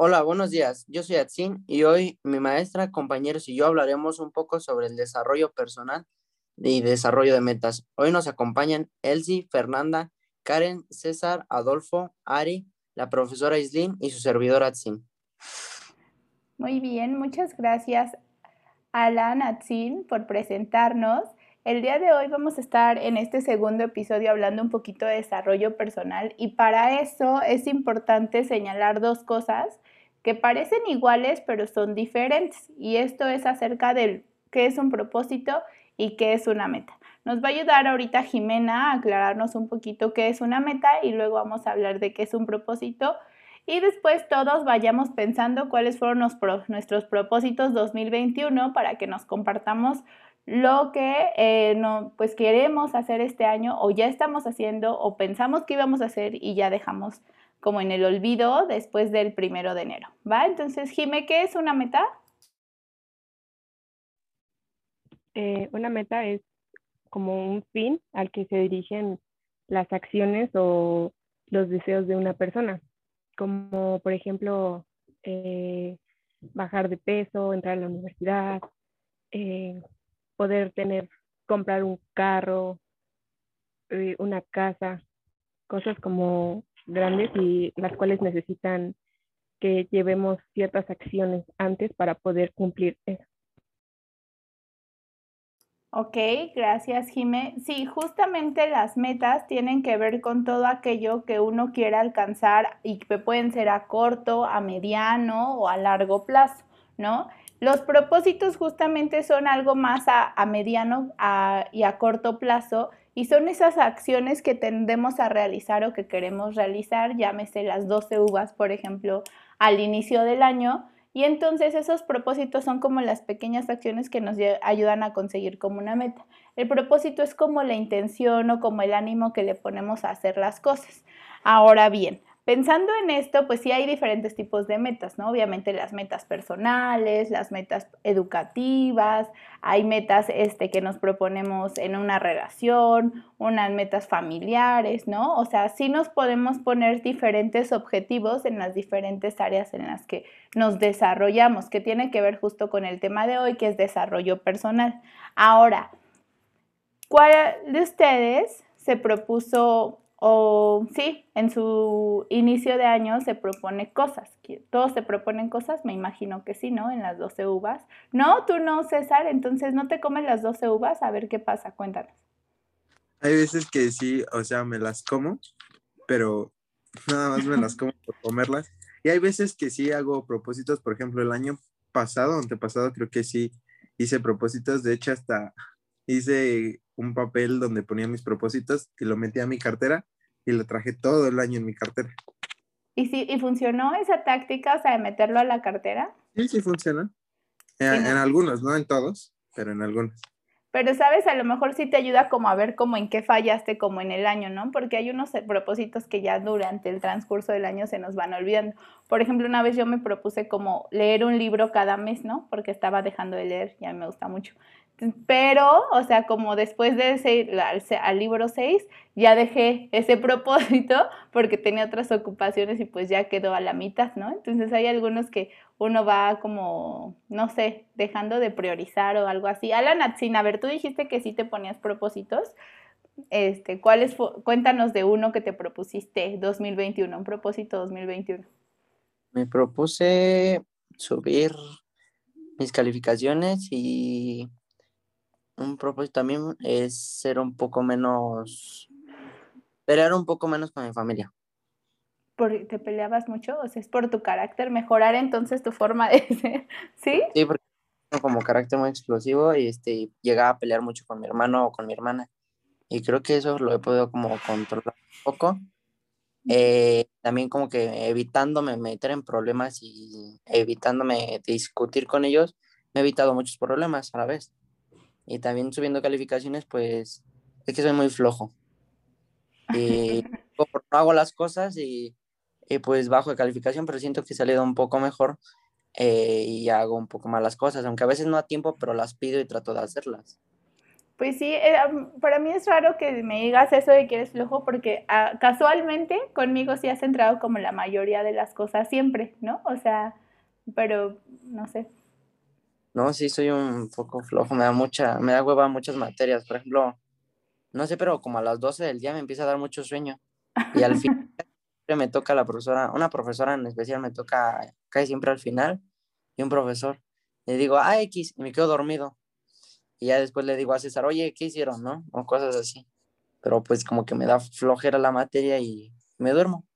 Hola, buenos días. Yo soy Atsin y hoy mi maestra, compañeros y yo hablaremos un poco sobre el desarrollo personal y desarrollo de metas. Hoy nos acompañan Elsie, Fernanda, Karen, César, Adolfo, Ari, la profesora Islin y su servidor Atsin. Muy bien, muchas gracias Alan Atsin por presentarnos. El día de hoy vamos a estar en este segundo episodio hablando un poquito de desarrollo personal y para eso es importante señalar dos cosas que parecen iguales pero son diferentes y esto es acerca de qué es un propósito y qué es una meta. Nos va a ayudar ahorita Jimena a aclararnos un poquito qué es una meta y luego vamos a hablar de qué es un propósito y después todos vayamos pensando cuáles fueron nuestros propósitos 2021 para que nos compartamos lo que eh, no, pues queremos hacer este año o ya estamos haciendo o pensamos que íbamos a hacer y ya dejamos como en el olvido después del primero de enero, ¿va? Entonces, Jime, ¿qué es una meta? Eh, una meta es como un fin al que se dirigen las acciones o los deseos de una persona, como por ejemplo eh, bajar de peso, entrar a la universidad, poder tener, comprar un carro, eh, una casa, cosas como grandes y las cuales necesitan que llevemos ciertas acciones antes para poder cumplir eso. Ok, gracias Jime. Sí, justamente las metas tienen que ver con todo aquello que uno quiera alcanzar y que pueden ser a corto, a mediano o a largo plazo, ¿no? Los propósitos justamente son algo más a, mediano y a corto plazo y son esas acciones que tendemos a realizar o que queremos realizar, llámese las 12 uvas, por ejemplo, al inicio del año. Y entonces esos propósitos son como las pequeñas acciones que nos ayudan a conseguir como una meta. El propósito es como la intención o como el ánimo que le ponemos a hacer las cosas. Ahora bien, Pensando en esto, pues sí hay diferentes tipos de metas, ¿no? Obviamente las metas personales, las metas educativas, hay metas este, que nos proponemos en una relación, unas metas familiares, ¿no? O sea, sí nos podemos poner diferentes objetivos en las diferentes áreas en las que nos desarrollamos, que tiene que ver justo con el tema de hoy, que es desarrollo personal. Ahora, ¿cuál de ustedes se propuso o sí, en su inicio de año se propone cosas. Todos se proponen cosas, me imagino que sí, ¿no? En las 12 uvas. No, tú no, César, entonces no te comes las 12 uvas, a ver qué pasa, cuéntanos. Hay veces que sí, o sea, me las como, pero nada más me las como por comerlas. Y hay veces que sí hago propósitos, por ejemplo, el año pasado, antepasado, creo que sí hice propósitos, de hecho hasta hice un papel donde ponía mis propósitos y lo metí a mi cartera y lo traje todo el año en mi cartera. ¿Y, si, y funcionó esa táctica, o sea, de meterlo a la cartera? Sí, sí funciona. En, en algunos, no en todos, pero en algunos. Pero, ¿sabes? A lo mejor sí te ayuda como a ver como en qué fallaste como en el año, ¿no? Porque hay unos propósitos que ya durante el transcurso del año se nos van olvidando. Por ejemplo, una vez yo me propuse como leer un libro cada mes, ¿no? Porque estaba dejando de leer, ya me gusta mucho. Pero, o sea, como después de ese, al, libro 6, ya dejé ese propósito porque tenía otras ocupaciones y pues ya quedó a la mitad, ¿no? Entonces hay algunos que uno va como, no sé, dejando de priorizar o algo así. Alan Atsin, a ver, tú dijiste que sí te ponías propósitos. Este, ¿cuáles cuéntanos de uno que te propusiste 2021, un propósito 2021. Me propuse subir mis calificaciones y un propósito también es ser un poco menos, pelear un poco menos con mi familia. ¿Por, ¿Te peleabas mucho? O sea, es por tu carácter, mejorar entonces tu forma de ser, ¿sí? Sí, porque tengo como carácter muy explosivo y este, llegaba a pelear mucho con mi hermano o con mi hermana. Y creo que eso lo he podido como controlar un poco. Eh, también como que evitándome meter en problemas y evitándome discutir con ellos, me he evitado muchos problemas a la vez y también subiendo calificaciones, pues es que soy muy flojo. Y no hago las cosas y, pues bajo de calificación, pero siento que he salido un poco mejor eh, y hago un poco más las cosas, aunque a veces no a tiempo, pero las pido y trato de hacerlas. Pues sí, eh, para mí es raro que me digas eso de que eres flojo porque ah, casualmente conmigo sí has entrado como la mayoría de las cosas siempre, ¿no? O sea, pero no sé. No, sí, soy un poco flojo, me da mucha, me da hueva muchas materias. Por ejemplo, no sé, pero como a las 12 del día me empieza a dar mucho sueño. Y al fin me toca la profesora, una profesora en especial me toca casi siempre al final y un profesor. Le digo, ah, X, y me quedo dormido. Y ya después le digo a César, oye, ¿qué hicieron, no? O cosas así. Pero pues como que me da flojera la materia y me duermo.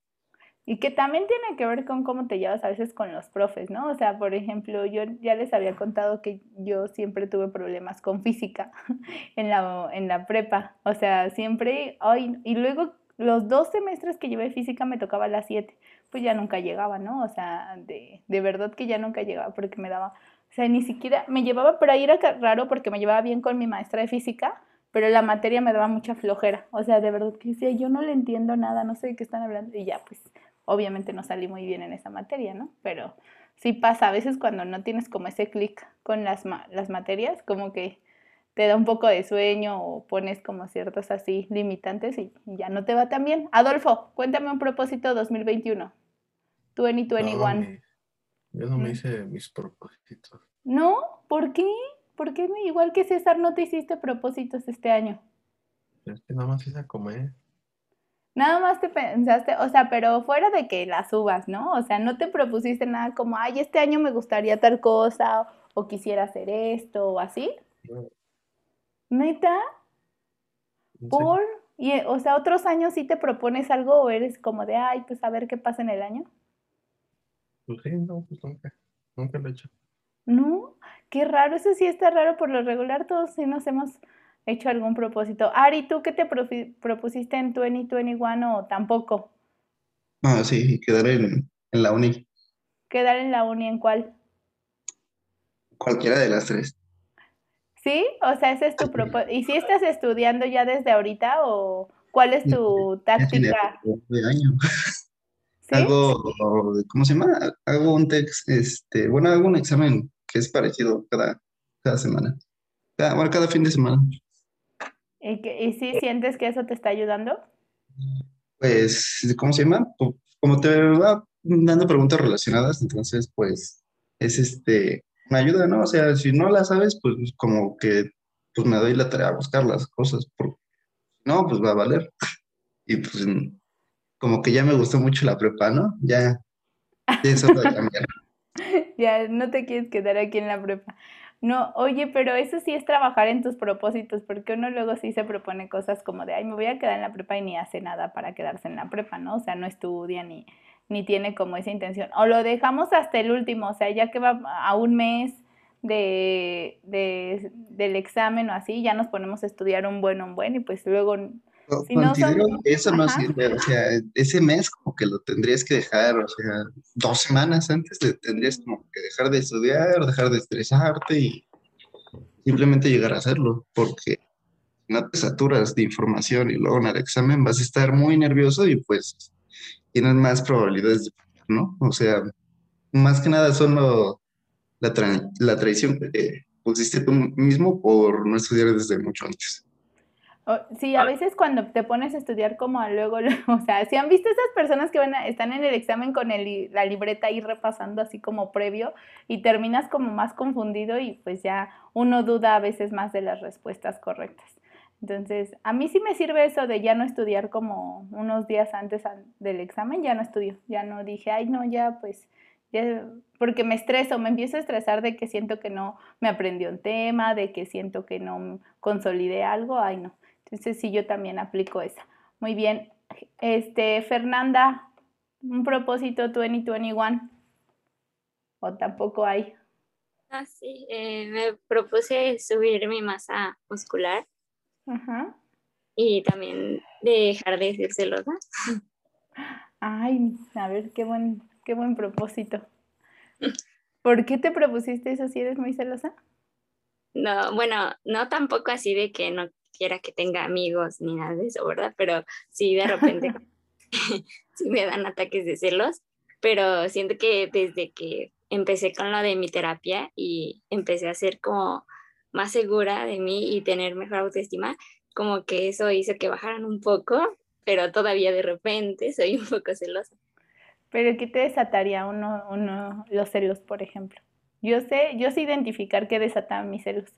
Y que también tiene que ver con cómo te llevas a veces con los profes, ¿no? O sea, por ejemplo, yo ya les había contado que yo siempre tuve problemas con física en la, en la prepa. O sea, siempre, ay, y luego los dos semestres que llevé física me tocaba las siete. Pues ya nunca llegaba, ¿no? O sea, de, de verdad que ya nunca llegaba porque me daba o sea, ni siquiera me llevaba, pero ahí era raro porque me llevaba bien con mi maestra de física, pero la materia me daba mucha flojera. O sea, de verdad que decía, yo no le entiendo nada, no sé de qué están hablando. Y ya, pues, obviamente no salí muy bien en esa materia, ¿no? Pero sí pasa, a veces cuando no tienes como ese clic con las, las materias, como que te da un poco de sueño o pones como ciertos así limitantes y, ya no te va tan bien. Adolfo, cuéntame un propósito 2021. 2021. No, yo no me hice mis propósitos. ¿No? ¿Por qué? ¿Por qué igual que César no te hiciste propósitos este año? Es que nada más hice comer. Nada más te pensaste, o sea, pero fuera de que las subas, ¿no? O sea, no te propusiste nada como, ay, este año me gustaría tal cosa, o, quisiera hacer esto, o así. ¿Neta? ¿Por? Y, o sea, otros años sí te propones algo o eres como de, ay, pues a ver qué pasa en el año. Pues sí, no, pues nunca, nunca lo he hecho. No, qué raro, eso sí está raro, por lo regular todos sí nos hemos hecho algún propósito. Ari, ¿tú qué te propusiste en 2021 o tampoco? Ah, sí, quedar en, en la uni. ¿Quedar en la uni en cuál? Cualquiera de las tres. ¿Sí? O sea, ese es tu propósito. ¿Y si estás estudiando ya desde ahorita o cuál es tu táctica? De año. Hago, ¿cómo se llama? Hago un text, este, bueno, hago un examen que es parecido cada, cada semana. Cada, bueno, cada fin de semana. ¿Y, ¿Y si sientes que eso te está ayudando? Pues, ¿cómo se llama? Como te va dando preguntas relacionadas, entonces, pues, es este, me ayuda, ¿no? O sea, si no las sabes, pues como que, pues me doy la tarea a buscar las cosas, porque no, pues va a valer. Y pues como que ya me gustó mucho la prepa, ¿no? Ya, ya eso va a cambiar. ya, no te quieres quedar aquí en la prepa. No, oye, pero eso sí es trabajar en tus propósitos, porque uno luego sí se propone cosas como de, ay, me voy a quedar en la prepa y ni hace nada para quedarse en la prepa, ¿no? O sea, no estudia ni, ni tiene como esa intención. O lo dejamos hasta el último, o sea, ya que va a un mes de, de, del examen o así, ya nos ponemos a estudiar un buen, un buen, y pues luego Considero que eso no sirve, o sea, ese mes como que lo tendrías que dejar, o sea, dos semanas antes tendrías como que dejar de estudiar, dejar de estresarte y simplemente llegar a hacerlo, porque si no te saturas de información y luego en el examen vas a estar muy nervioso y pues tienes más probabilidades de ¿no? O sea, más que nada son la, la traición que te pusiste tú mismo por no estudiar desde mucho antes. Sí, a veces cuando te pones a estudiar como a luego, o sea, si han visto esas personas que van están en el examen con el, la libreta ahí repasando así como previo y terminas como más confundido y pues ya uno duda a veces más de las respuestas correctas. Entonces, a mí sí me sirve eso de ya no estudiar como unos días antes del examen, ya no estudio, ya no dije, ay, no, ya pues, ya, porque me estreso, me empiezo a estresar de que siento que no me aprendió un tema, de que siento que no consolidé algo, ay, no. Entonces sí, yo también aplico esa. Muy bien. Este, Fernanda, un propósito 2021. ¿O tampoco hay? Ah, sí, eh, me propuse subir mi masa muscular. Ajá. Y también dejar de ser celosa. Ay, a ver, qué buen, qué buen propósito. ¿Por qué te propusiste eso si eres muy celosa? No, bueno, no tampoco así de que no quiera que tenga amigos ni nada de eso, ¿verdad? Pero sí, de repente sí me dan ataques de celos, pero siento que desde que empecé con lo de mi terapia y empecé a hacer como más segura de mí y tener mejor autoestima, como que eso hizo que bajaran un poco, pero todavía de repente soy un poco celosa. Pero ¿qué te desataría uno, uno los celos, por ejemplo? Yo sé, yo sé identificar qué desatan mis celos,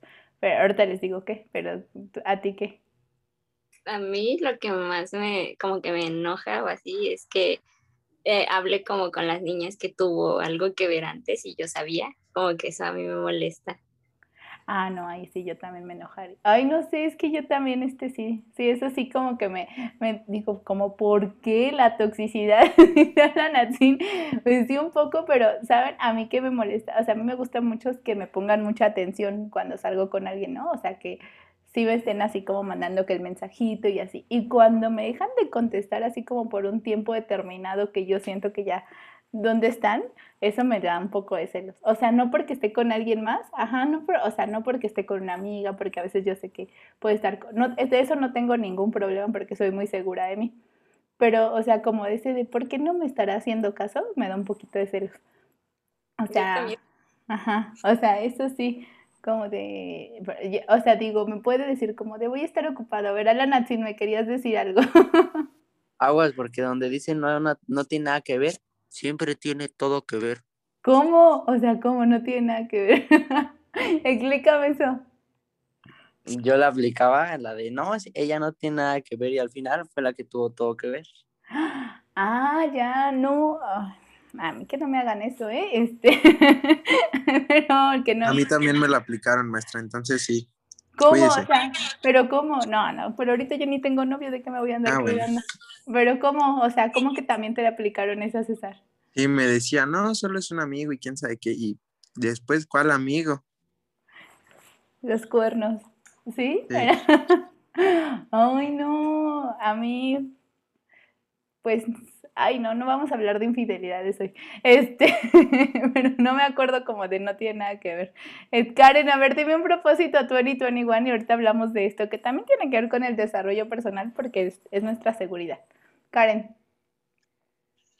pero ahorita les digo qué, pero ¿a ti qué? A mí lo que más me, como que me enoja o así, es que eh, hablé como con las niñas que tuvo algo que ver antes y yo sabía, como que eso a mí me molesta. Ah, no, ahí sí yo también me enojaría. Ay, no sé, es que yo también, este sí, sí, eso sí como que me, me digo, como, ¿por qué la toxicidad de la Natsin? Pues sí, un poco, pero, ¿saben? A mí que me molesta, o sea, a mí me gusta mucho que me pongan mucha atención cuando salgo con alguien, ¿no? O sea, que sí me estén así como mandando que el mensajito y así. Y cuando me dejan de contestar así como por un tiempo determinado que yo siento que ya dónde están, eso me da un poco de celos. O sea, no porque esté con alguien más, ajá, no, o sea, no porque esté con una amiga, porque a veces yo sé que puede estar con, no, de eso no tengo ningún problema porque soy muy segura de mí. Pero, o sea, como ese de, ¿por qué no me estará haciendo caso? Me da un poquito de celos. O sea, ajá, o sea, eso sí, como de, o sea, digo, me puede decir como de, voy a estar ocupado. A ver, Alana, si me querías decir algo. Aguas, porque donde dicen no, no, no tiene nada que ver, siempre tiene todo que ver. ¿Cómo? O sea, ¿cómo no tiene nada que ver? Explícame eso. Yo la aplicaba en la de no, ella no tiene nada que ver y al final fue la que tuvo todo que ver. Ah, ya, no. a mí que no me hagan eso, ¿eh? Este. Pero que no. A mí también me la aplicaron, maestra, entonces sí. ¿Cómo? O sea, pero ¿cómo? No, no, pero ahorita yo ni tengo novio, ¿de qué me voy a andar ah, cuidando? Pero ¿cómo? O sea, ¿cómo que también te le aplicaron esa César? Y me decía, no, solo es un amigo y quién sabe qué. Y después, ¿cuál amigo? Los cuernos, ¿sí? sí. Ay, no, a mí, pues ay, no, no vamos a hablar de infidelidades hoy. Este, pero no me acuerdo como de no tiene nada que ver. Eh, Karen, a ver, dime un propósito a 2021 y ahorita hablamos de esto, que también tiene que ver con el desarrollo personal porque es, nuestra seguridad. Karen.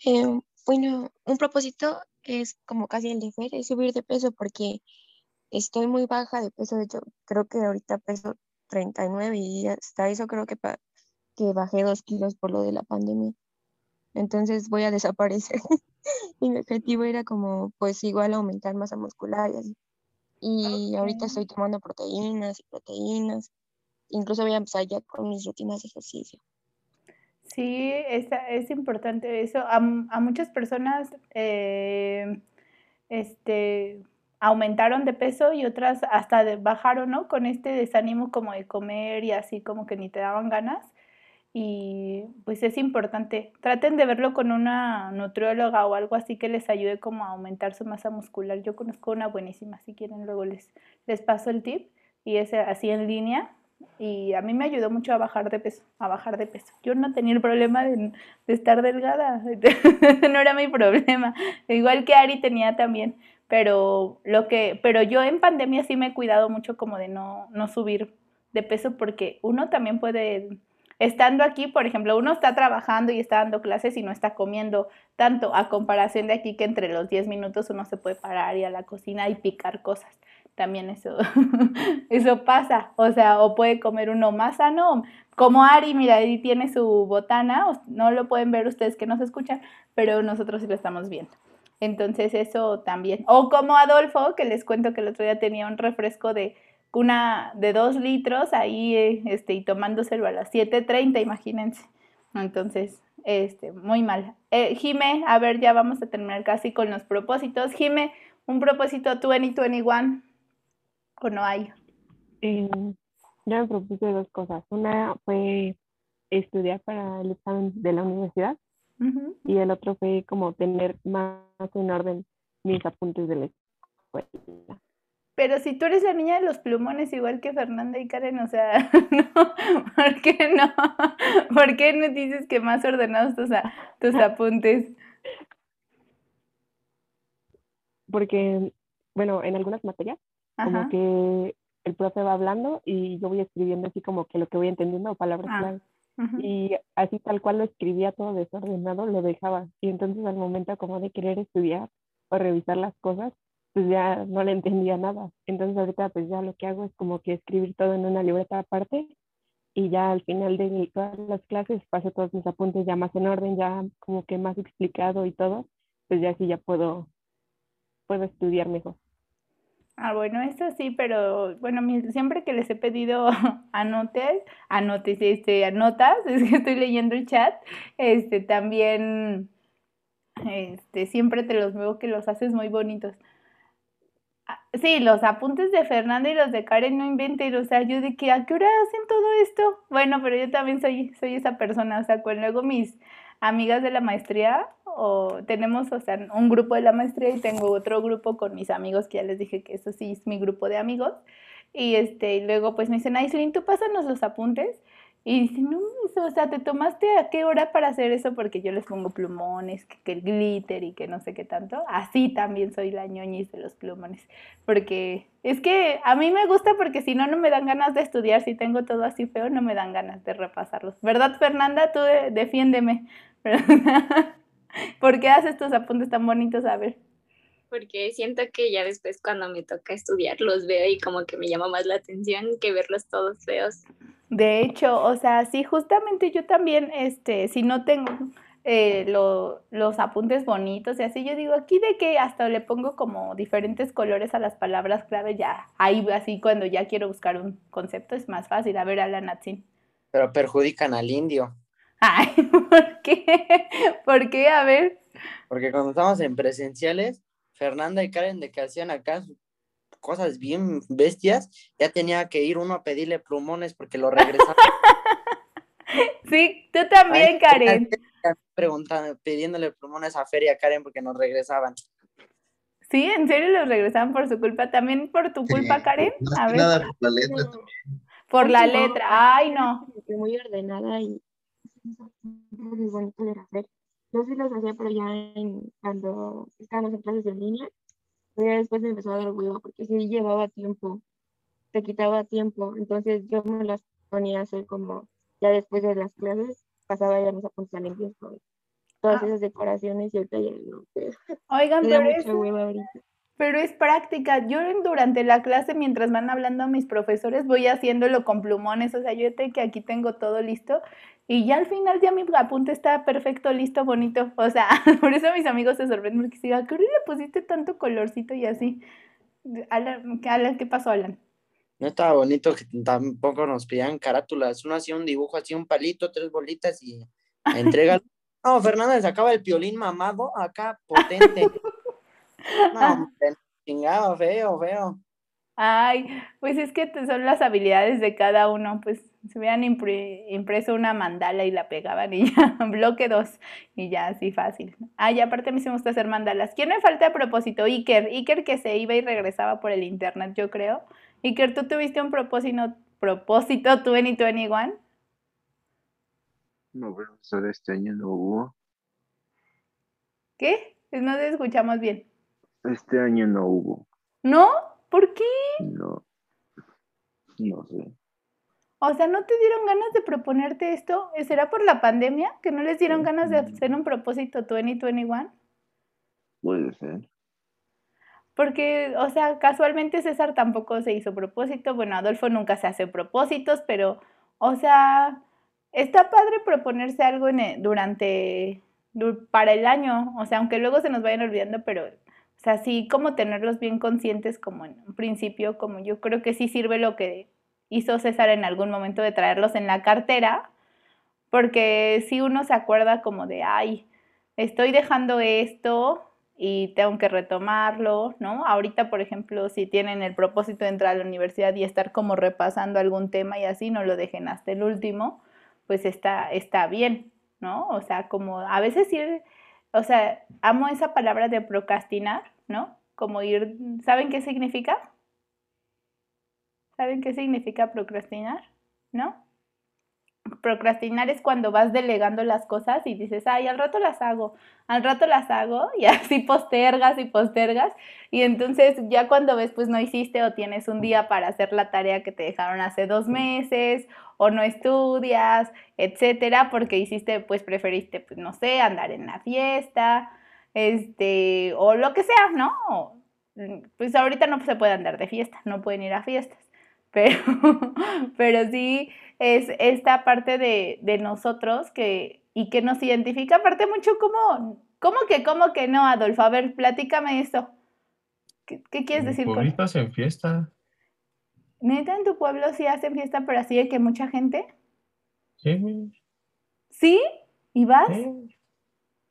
Eh, bueno, un propósito es como casi el de Fer, es subir de peso porque estoy muy baja de peso, de hecho creo que ahorita peso 39 y hasta eso creo que, que bajé dos kilos por lo de la pandemia entonces voy a desaparecer. y mi objetivo era como, pues igual aumentar masa muscular y así. Y ahorita estoy tomando proteínas y proteínas. Incluso voy a empezar ya con mis rutinas de ejercicio. Sí, es, es importante eso. A, a muchas personas eh, este, aumentaron de peso y otras hasta bajaron, ¿no? Con este desánimo como de comer y así como que ni te daban ganas y pues es importante. Traten de verlo con una nutrióloga o algo así que les ayude como a aumentar su masa muscular. Yo conozco una buenísima, si quieren luego les, les paso el tip y es así en línea y a mí me ayudó mucho a bajar de peso, a bajar de peso. Yo no tenía el problema de, de estar delgada, no era mi problema. Igual que Ari tenía también, pero lo que, pero yo en pandemia sí me he cuidado mucho como de no, no subir de peso porque uno también puede Estando aquí, por ejemplo, uno está trabajando y está dando clases y no está comiendo tanto, a comparación de aquí que entre los 10 minutos uno se puede parar y a la cocina y picar cosas. También eso, eso pasa. O sea, o puede comer uno más sano. Como Ari, mira, ahí tiene su botana, no lo pueden ver ustedes que nos escuchan, pero nosotros sí lo estamos viendo. Entonces eso también. O como Adolfo, que les cuento que el otro día tenía un refresco de una de dos litros ahí eh, este, y tomándoselo a las 7.30, imagínense. Entonces, este, muy mal. Eh, Jime, a ver, ya vamos a terminar casi con los propósitos. Jime, un propósito 2021 o no hay? Eh, yo me propuse dos cosas. Una fue estudiar para el examen de la universidad y el otro fue como tener más en orden mis apuntes de la escuela. Pero si tú eres la niña de los plumones, igual que Fernanda y Karen, o sea, no, ¿por qué no? ¿Por qué no dices que más ordenados tus, tus apuntes? Porque, bueno, en algunas materias, como que el profe va hablando y yo voy escribiendo así como que lo que voy entendiendo, palabras ah. Y así tal cual lo escribía todo desordenado, lo dejaba. Y entonces al momento como de querer estudiar o revisar las cosas, pues ya no le entendía nada. Entonces ahorita pues ya lo que hago es como que escribir todo en una libreta aparte y ya al final de todas las clases paso todos mis apuntes ya más en orden, ya como que más explicado y todo, pues ya sí ya puedo, puedo estudiar mejor. Ah, bueno, eso sí, pero bueno, siempre que les he pedido anotes, anotes, este, anotas, es que estoy leyendo el chat, este, también, este, siempre te los veo que los haces muy bonitos. Ah, sí, los apuntes de Fernanda y los de Karen no inventen, o sea, yo de que a qué hora hacen todo esto. Bueno, pero yo también soy, soy esa persona, o sea, cuando luego mis amigas de la maestría, o tenemos, o sea, un grupo de la maestría y tengo otro grupo con mis amigos, que ya les dije que eso sí es mi grupo de amigos. Y este, y luego pues me dicen, Aislinn, tú pásanos los apuntes. Y dicen, no, o sea, ¿te tomaste a qué hora para hacer eso? Porque yo les pongo plumones, que, el glitter y que no sé qué tanto. Así también soy la ñoñis de los plumones. Porque es que a mí me gusta porque si no, no me dan ganas de estudiar. Si tengo todo así feo, no me dan ganas de repasarlos. ¿Verdad, Fernanda? Tú defiéndeme. ¿Por qué haces tus apuntes tan bonitos? A ver. Porque siento que ya después cuando me toca estudiar los veo y como que me llama más la atención que verlos todos feos. De hecho, o sea, sí, justamente yo también, este, si no tengo eh, los apuntes bonitos y así, yo digo, aquí de que hasta le pongo como diferentes colores a las palabras clave, ya, ahí así cuando ya quiero buscar un concepto es más fácil. A ver, Alan Atsin. Pero perjudican al indio. Ay, ¿por qué? ¿Por qué? A ver. Porque cuando estamos en presenciales, Fernanda y Karen de que hacían acá cosas bien bestias, ya tenía que ir uno a pedirle plumones porque lo regresaban. sí, tú también, Karen. Preguntando, pidiéndole plumones a Feria Karen porque nos regresaban. Sí, ¿en serio los regresaban por su culpa? ¿También por tu culpa, Karen? A ver. Nada por la letra Por la letra, ay no. Muy ordenada y muy bonito de hacer. Yo sí los hacía, pero ya en, cuando estábamos en clases de línea, pero después me empezó a dar huevo porque sí llevaba tiempo, te quitaba tiempo, entonces yo me las ponía a hacer como ya después de las clases, pasaba ya mis apuntes limpios con todas ah. esas decoraciones y ahorita ya no. Oigan, pero es, pero es práctica. Yo durante la clase, mientras van hablando mis profesores, voy haciéndolo con plumones, o sea, yo sé que aquí tengo todo listo y ya al final ya mi apunte está perfecto, listo, bonito. O sea, por eso mis amigos se sorprenden porque digan, ¿qué le pusiste tanto colorcito y así? Alan, ¿qué pasó, Alan? No estaba bonito que tampoco nos pedían carátulas. Uno hacía un dibujo, hacía un palito, tres bolitas y entrega. no, Fernanda sacaba el piolín mamado acá, potente. No, chingado, feo, feo. Ay, pues es que son las habilidades de cada uno, pues se hubieran impreso una mandala y la pegaban y ya, bloque dos, y ya así fácil. Ay, aparte a mí se me gusta hacer mandalas. ¿Quién me falta a propósito? Iker, Iker que se iba y regresaba por el internet, yo creo. Iker, ¿tú tuviste un propósito, propósito 2021? No, profesor, este año no hubo. ¿Qué? No te escuchamos bien. Este año no hubo. ¿No? ¿Por qué? No. No sé. O sea, ¿no te dieron ganas de proponerte esto? ¿Será por la pandemia que no les dieron ganas de hacer un propósito 2021? Puede ser. Porque, o sea, casualmente César tampoco se hizo propósito. Bueno, Adolfo nunca se hace propósitos, pero, o sea, está padre proponerse algo en durante, para el año. O sea, aunque luego se nos vayan olvidando, pero o sea, sí como tenerlos bien conscientes como en un principio, como yo creo que sí sirve lo que hizo César en algún momento de traerlos en la cartera, porque si uno se acuerda como de, ay, estoy dejando esto y tengo que retomarlo, ¿no? Ahorita, por ejemplo, si tienen el propósito de entrar a la universidad y estar como repasando algún tema y así, no lo dejen hasta el último, pues está, está bien, ¿no? O sea, como a veces ir, o sea, amo esa palabra de procrastinar, ¿no? Como ir, ¿saben qué significa? ¿Saben qué significa procrastinar? ¿No? Procrastinar es cuando vas delegando las cosas y dices, ay, al rato las hago, al rato las hago y así postergas y postergas y entonces ya cuando ves pues no hiciste o tienes un día para hacer la tarea que te dejaron hace dos meses o no estudias, etcétera, porque hiciste pues preferiste pues no sé, andar en la fiesta, este, o lo que sea, ¿no? mm, pues ahorita no se puede andar de fiesta, no pueden ir a fiestas, pero, pero sí es esta parte de, de nosotros que, y que nos identifica aparte mucho como, ¿cómo que, cómo que no, Adolfo? A ver, platícame eso. ¿Qué, qué quieres En decir con pueblitos en fiesta. ¿Neta en tu pueblo sí hacen fiesta, pero así de que mucha gente? Sí, ¿Sí? ¿Y vas? sí.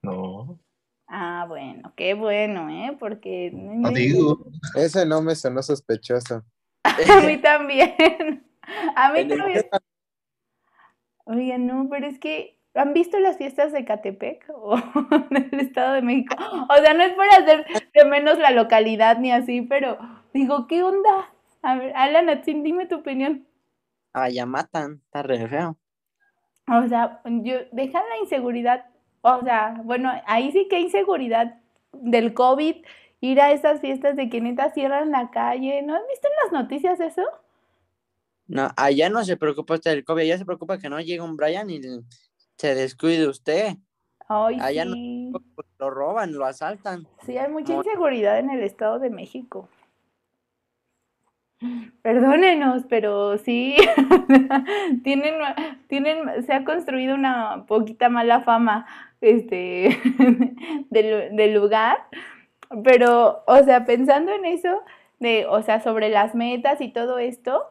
No. Ah, bueno, qué bueno, ¿eh? Porque no No inventes. digo, Ese no me sonó sospechoso. A mí también. A mí también. Oye, no, pero es que ¿han visto las fiestas de Catepec o del Estado de México? O sea, no es por hacer de menos la localidad ni así, pero digo, ¿qué onda? A ver, Alan, dime tu opinión. Ah, ya matan, está re feo. O sea, yo, dejan la inseguridad, o sea, bueno, ahí sí que hay inseguridad del COVID, ir a esas fiestas de que neta cierran la calle, ¿no has visto en las noticias eso? No, allá no se preocupa usted del COVID, allá se preocupa que no llegue un Brian y se descuide usted. Ay, Allá no- sí, Lo roban, lo asaltan. sí, hay mucha inseguridad en el Estado de México. Perdónenos, pero sí, tienen, tienen, se ha construido una poquita mala fama, este, del, del lugar, pero, o sea, pensando en eso, de, o sea, sobre las metas y todo esto,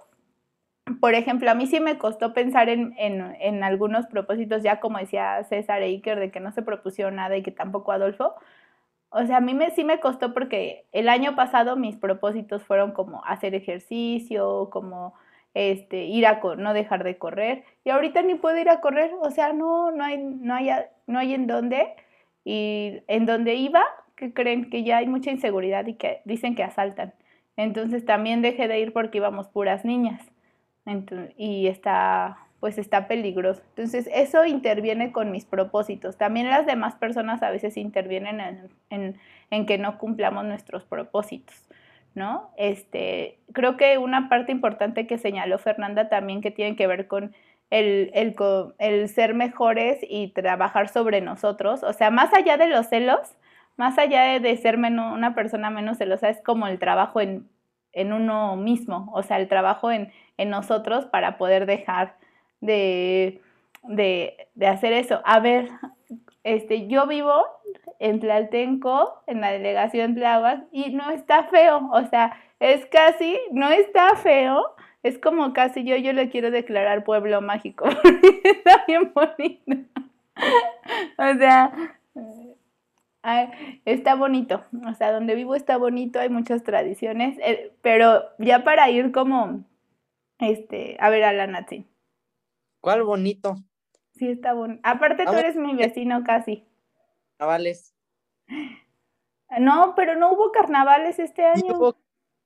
por ejemplo, a mí sí me costó pensar en, en, en algunos propósitos, ya como decía César Eiker, de que no se propusieron nada y que tampoco Adolfo. O sea, a mí me, sí me costó porque el año pasado mis propósitos fueron como hacer ejercicio, como este, ir a no dejar de correr. Y ahorita ni puedo ir a correr, o sea, no, no hay, no hay, no hay en dónde. Y en donde iba, que creen que ya hay mucha inseguridad y que dicen que asaltan. Entonces también dejé de ir porque íbamos puras niñas. Y está, pues está peligroso. Entonces, eso interviene con mis propósitos. También las demás personas a veces intervienen en, en- que no cumplamos nuestros propósitos, ¿no? Este, creo que una parte importante que señaló Fernanda también que tiene que ver con el, el el ser mejores y trabajar sobre nosotros. O sea, más allá de los celos, más allá de, de ser menos, una persona menos celosa, es como el trabajo en, en uno mismo, o sea, el trabajo en, en nosotros para poder dejar de, de, de hacer eso. A ver, este, yo vivo en Tlaltenco, en la delegación Tláhuac, y no está feo, o sea, es casi, no está feo, es como casi yo, yo le quiero declarar pueblo mágico, está bien bonito. O sea, ay, está bonito, o sea, donde vivo está bonito, hay muchas tradiciones, eh, pero ya para ir como, este, a ver a la Natsi. ¿Cuál bonito? Sí, está bonito. Aparte, tú eres mi vecino casi. Carnavales. No, pero no hubo carnavales este Sí año. hubo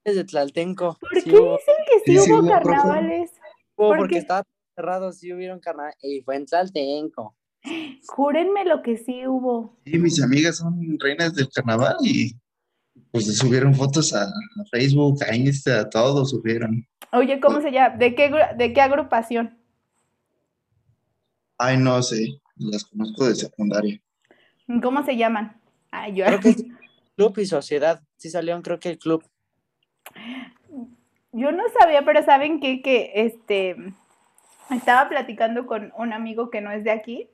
de Tlaltenco. ¿Por sí qué hubo, dicen que sí, Sí, sí hubo carnavales? hubo ¿por porque qué? estaba cerrado, sí hubieron carnaval. Y fue en Tlaltenco. Júrenme lo que sí hubo. Sí, mis amigas son reinas del carnaval y pues subieron fotos a, a Facebook, a Insta, a todos subieron. Oye, ¿cómo se llama? ¿De qué, de qué agrupación? Ay, no sé, las conozco de secundaria. ¿Cómo se llaman? Ay, yo. Creo que es club y sociedad. Sí salieron, creo que el club. Yo no sabía, pero saben qué? que este estaba platicando con un amigo que no es de aquí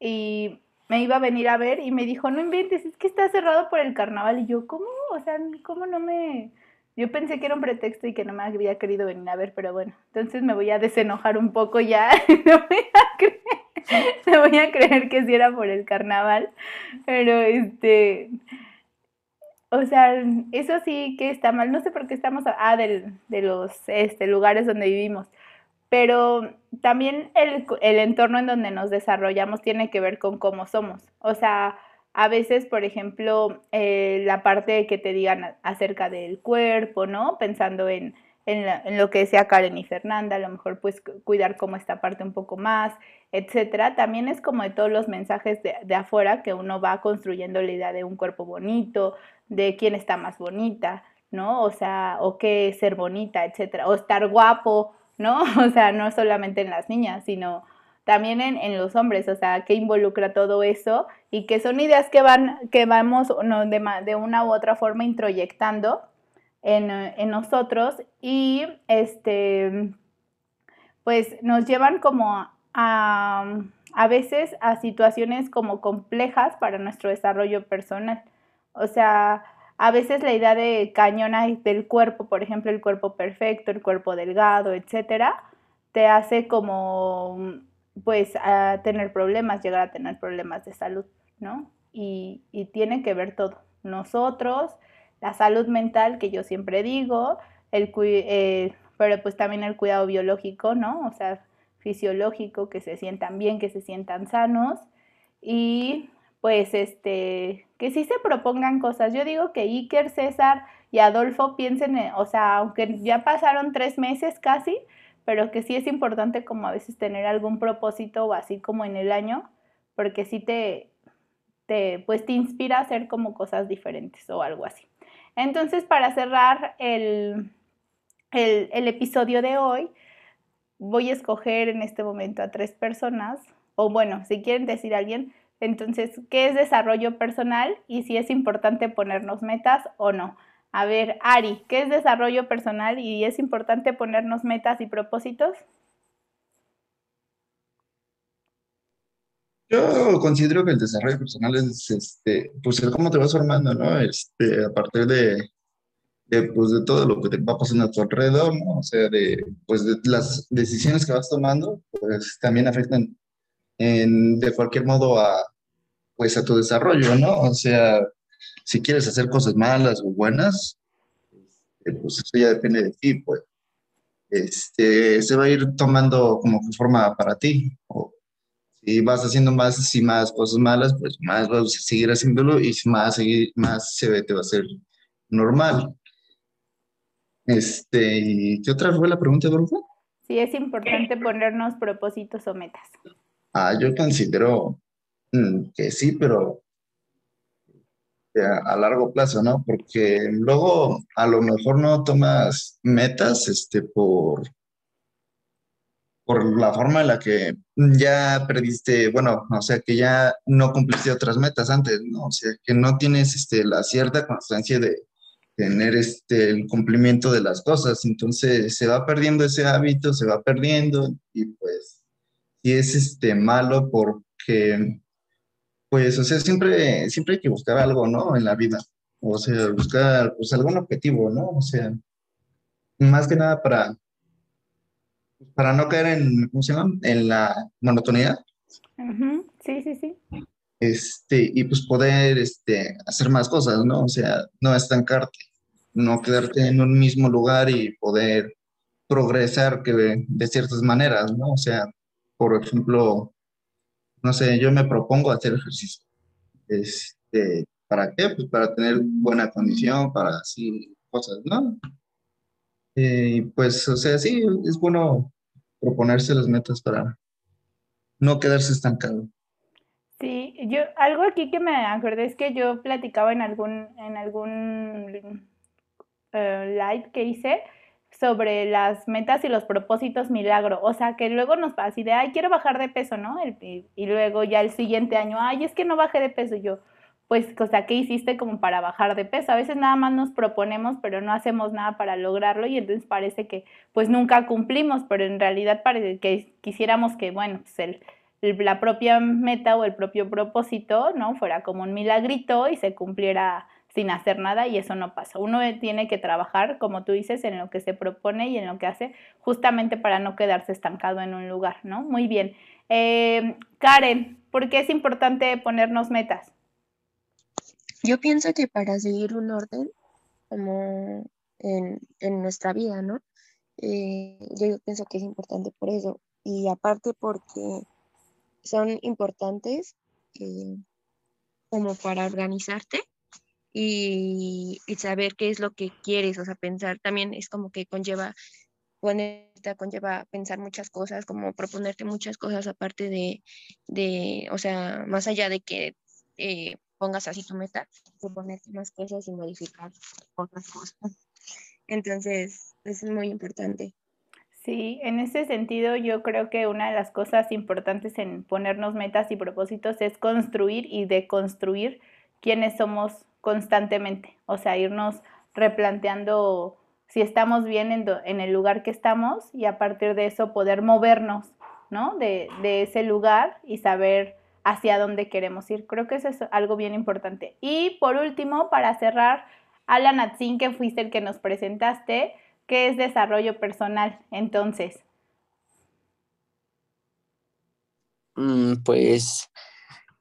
y me iba a venir a ver y me dijo, no inventes, es que está cerrado por el carnaval. Y yo, ¿cómo? O sea, ¿cómo no me...? Yo pensé que era un pretexto y que no me había querido venir a ver, pero bueno, entonces me voy a desenojar un poco ya. No voy a creer, no voy a creer que sí era por el carnaval, pero este... O sea, eso sí que está mal. No sé por qué estamos ah, del- de los este, lugares donde vivimos. Pero también el, el entorno en donde nos desarrollamos tiene que ver con cómo somos. O sea, a veces, por ejemplo, eh, la parte que te digan acerca del cuerpo, ¿no? Pensando en, en, lo que decía Karen y Fernanda, a lo mejor pues cu- cuidar como esta parte un poco más, etcétera. También es como de todos los mensajes de, de afuera que uno va construyendo la idea de un cuerpo bonito, de quién está más bonita, ¿no? O sea, o qué ser bonita, etcétera, o estar guapo, ¿no? O sea, no solamente en las niñas, sino también en, los hombres, o sea, que involucra todo eso y que son ideas que van, que vamos no, de, de, una u otra forma introyectando en, en, nosotros y este, pues nos llevan como a, a veces a situaciones como complejas para nuestro desarrollo personal. O sea, a veces la idea de cañona del cuerpo, por ejemplo, el cuerpo perfecto, el cuerpo delgado, etcétera, te hace como pues tener problemas, llegar a tener problemas de salud, ¿no? Y, tiene que ver todo. Nosotros, la salud mental, que yo siempre digo, el, eh, pero pues también el cuidado biológico, ¿no? O sea, fisiológico, que se sientan bien, que se sientan sanos y pues este, que sí se propongan cosas. Yo digo que Iker, César y Adolfo piensen, o sea, aunque ya pasaron tres meses casi, pero que sí es importante como a veces tener algún propósito o así como en el año, porque sí te, te, pues te inspira a hacer como cosas diferentes o algo así. Entonces, para cerrar el, el, el episodio de hoy, voy a escoger en este momento a tres personas, o bueno, si quieren decir a alguien, entonces, ¿qué es desarrollo personal y si es importante ponernos metas o no? A ver, Ari, ¿qué es desarrollo personal y es importante ponernos metas y propósitos? Yo considero que el desarrollo personal es, este, pues el cómo te vas formando, ¿no? Este, a partir de, pues, de todo lo que te va pasando a tu alrededor, ¿no? O sea, de, pues, de las decisiones que vas tomando, pues también afectan en, de cualquier modo a, pues, a tu desarrollo, ¿no? O sea, si quieres hacer cosas malas o buenas, este, pues eso ya depende de ti, pues. Este, se va a ir tomando como forma para ti. O si vas haciendo más y más cosas malas, pues más vas a seguir haciéndolo y más, más se ve, te va a ser normal. Este, ¿y qué otra fue la pregunta, Bruno? Sí, es importante ponernos propósitos o metas. Ah, yo considero mm, que sí, pero a, largo plazo, ¿no? Porque luego a lo mejor no tomas metas este, por, por la forma en la que ya perdiste, bueno, o sea, que ya no cumpliste otras metas antes, ¿no? O sea, que no tienes este, la cierta constancia de tener este, el cumplimiento de las cosas. Entonces se va perdiendo ese hábito, se va perdiendo y pues sí es este, malo porque pues, o sea, siempre, siempre hay que buscar algo, ¿no? En la vida. O sea, buscar, pues, algún objetivo, ¿no? O sea, más que nada para, para no caer en, ¿cómo se llama? En la monotonía. Sí, sí, sí. Este, y pues poder, este, hacer más cosas, ¿no? O sea, no estancarte, no quedarte en un mismo lugar y poder progresar que de ciertas maneras, ¿no? O sea, por ejemplo, no sé, yo me propongo hacer ejercicio. Este, ¿Para qué? Pues para tener buena condición, para así cosas, ¿no? Eh, pues, o sea, sí, es bueno proponerse las metas para no quedarse estancado. Sí, yo algo aquí que me acordé es que yo platicaba en algún en algún eh, live que hice sobre las metas y los propósitos milagro. O sea, que luego nos pasa así de, ay, quiero bajar de peso, ¿no? y, luego ya el siguiente año, ay, es que no bajé de peso. Y yo, pues, o sea, ¿qué hiciste como para bajar de peso? A veces nada más nos proponemos, pero no hacemos nada para lograrlo y entonces parece que, pues, nunca cumplimos, pero en realidad parece que quisiéramos que, bueno, pues el, la propia meta o el propio propósito, ¿no? Fuera como un milagrito y se cumpliera sin hacer nada y eso no pasa. Uno tiene que trabajar, como tú dices, en lo que se propone y en lo que hace, justamente para no quedarse estancado en un lugar, ¿no? Muy bien. Eh, Karen, ¿por qué es importante ponernos metas? Yo pienso que para seguir un orden como en, nuestra vida, ¿no? Eh, yo pienso que es importante por eso. Y aparte porque son importantes eh, como para organizarte y, saber qué es lo que quieres, o sea, pensar también es como que conlleva, conlleva pensar muchas cosas, como proponerte muchas cosas aparte de, de o sea, más allá de que eh, pongas así tu meta, proponerte más cosas y modificar otras cosas. Entonces, es muy importante. Sí, en ese sentido yo creo que una de las cosas importantes en ponernos metas y propósitos es construir y deconstruir quiénes somos constantemente, o sea, irnos replanteando si estamos bien en, el lugar que estamos y a partir de eso poder movernos, ¿no? De, ese lugar y saber hacia dónde queremos ir. Creo que eso es algo bien importante. Y por último, para cerrar, Alan Atzin, que fuiste el que nos presentaste, ¿Qué es desarrollo personal entonces? Mm, pues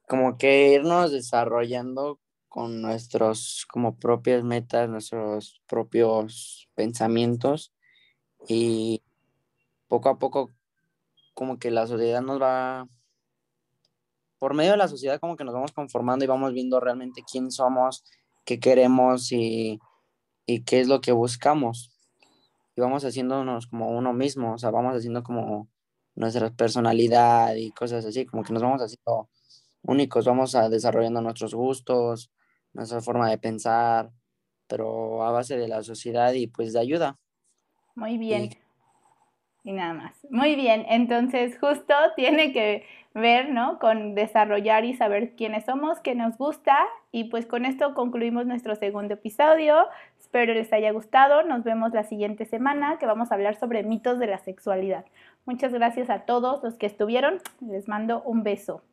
como que irnos desarrollando con nuestros como propias metas, nuestros propios pensamientos y poco a poco como que la sociedad nos va, por medio de la sociedad como que nos vamos conformando y vamos viendo realmente quién somos, qué queremos y, y qué es lo que buscamos. Y vamos haciéndonos como uno mismo, o sea, vamos haciendo como nuestra personalidad y cosas así, como que nos vamos haciendo únicos, vamos a desarrollando nuestros gustos, nuestra forma de pensar, pero a base de la sociedad y pues de ayuda. Muy bien. Y, nada más. Muy bien, entonces justo tiene que ver, ¿no? Con desarrollar y saber quiénes somos, qué nos gusta. Y pues con esto concluimos nuestro segundo episodio. Espero les haya gustado. Nos vemos la siguiente semana que vamos a hablar sobre mitos de la sexualidad. Muchas gracias a todos los que estuvieron. Les mando un beso.